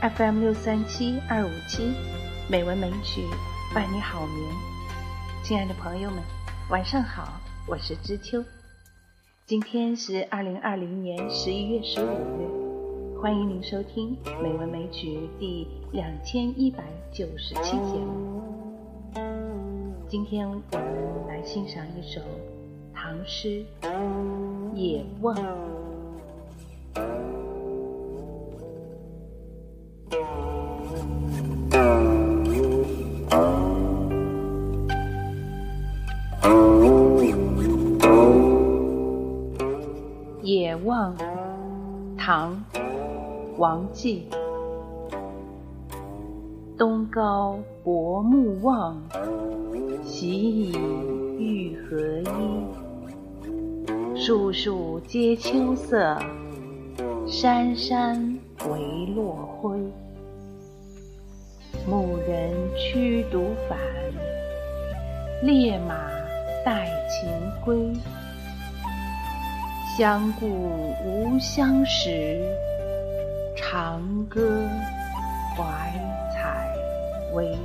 FM 六三七二五七，美文美曲伴你好眠。亲爱的朋友们，晚上好，我是知秋。今天是二零二零年十一月十五日，欢迎您收听《美文美曲》第两千一百九十七节目。今天我们来欣赏一首唐诗《野望》。野望，唐，王继。东皋薄暮望，徙倚欲何依？树树皆秋色，山山唯落晖。牧人驱犊返，猎马带禽归。相顾无相识，长歌怀采薇。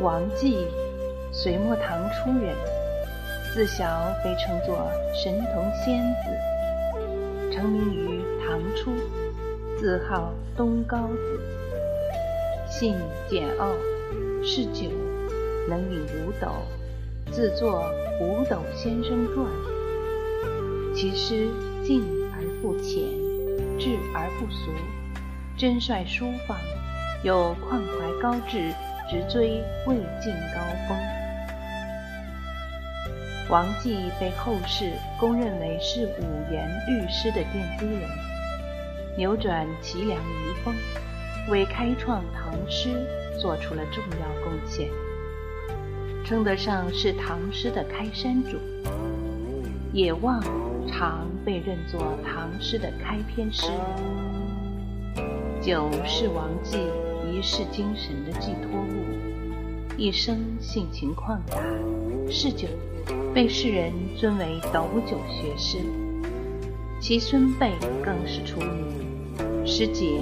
王绩，隋末唐初人，自小被称作神童仙子，成名于唐初。自号东高子，性简傲，嗜酒，能饮五斗，自作《五斗先生传》。其诗静而不浅，质而不俗，真率舒放，有旷怀高志，直追魏晋高峰。王继被后世公认为是五言律诗的奠基人。扭转齐梁遗风，为开创唐诗做出了重要贡献，称得上是唐诗的开山祖。《野望》常被认作唐诗的开篇诗。酒是王继一世精神的寄托物，一生性情旷达，嗜酒，被世人尊为斗酒学士。其孙辈更是出名。师姐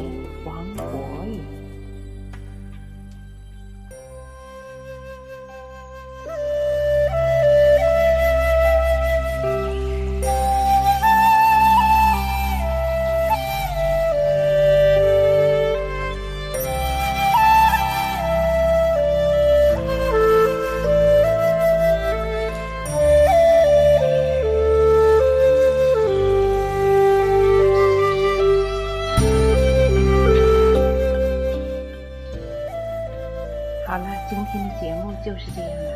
就是这样了，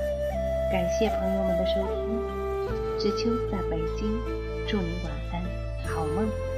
感谢朋友们的收听。知秋在北京，祝你晚安，好梦。